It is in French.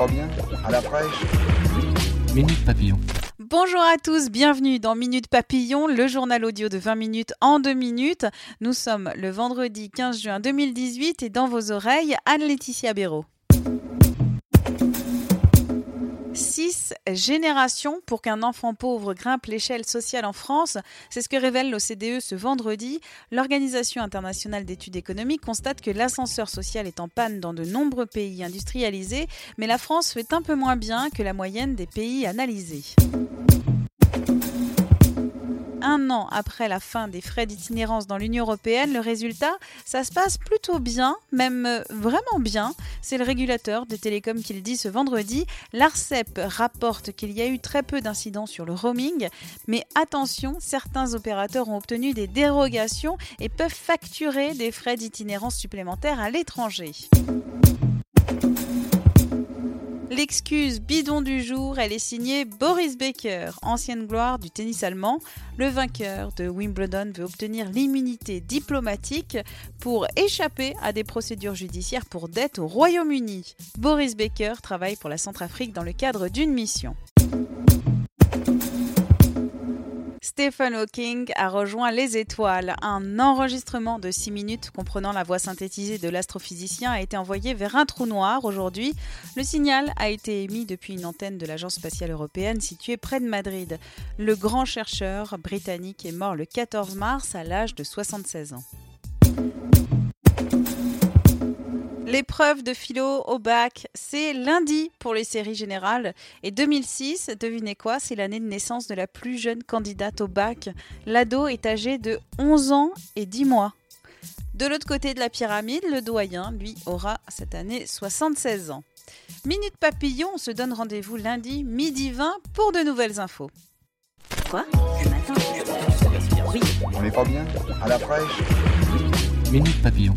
Pas bien À la fraîche Minute Papillon. Bonjour à tous, bienvenue dans Minute Papillon, le journal audio de 20 minutes en 2 minutes. Nous sommes le vendredi 15 juin 2018 et dans vos oreilles, Anne-Laetitia Béraud. Six générations pour qu'un enfant pauvre grimpe l'échelle sociale en France, c'est ce que révèle l'OCDE ce vendredi. L'Organisation internationale d'études économiques constate que l'ascenseur social est en panne dans de nombreux pays industrialisés, mais la France fait un peu moins bien que la moyenne des pays analysés après la fin des frais d'itinérance dans l'Union européenne, le résultat, ça se passe plutôt bien, même euh, vraiment bien. C'est le régulateur des télécoms qui le dit ce vendredi. L'ARCEP rapporte qu'il y a eu très peu d'incidents sur le roaming, mais attention, certains opérateurs ont obtenu des dérogations et peuvent facturer des frais d'itinérance supplémentaires à l'étranger. L'excuse bidon du jour, elle est signée Boris Becker, ancienne gloire du tennis allemand. Le vainqueur de Wimbledon veut obtenir l'immunité diplomatique pour échapper à des procédures judiciaires pour dette au Royaume-Uni. Boris Becker travaille pour la Centrafrique dans le cadre d'une mission. Stephen Hawking a rejoint les étoiles. Un enregistrement de 6 minutes comprenant la voix synthétisée de l'astrophysicien a été envoyé vers un trou noir aujourd'hui. Le signal a été émis depuis une antenne de l'Agence spatiale européenne située près de Madrid. Le grand chercheur britannique est mort le 14 mars à l'âge de 76 ans. L'épreuve de philo au bac, c'est lundi pour les séries générales. Et 2006, devinez quoi, c'est l'année de naissance de la plus jeune candidate au bac. L'ado est âgé de 11 ans et 10 mois. De l'autre côté de la pyramide, le doyen, lui, aura cette année 76 ans. Minute Papillon, on se donne rendez-vous lundi, midi 20, pour de nouvelles infos. Quoi? Le matin? Oui. On n'est pas bien? À la fraîche? Minute Papillon.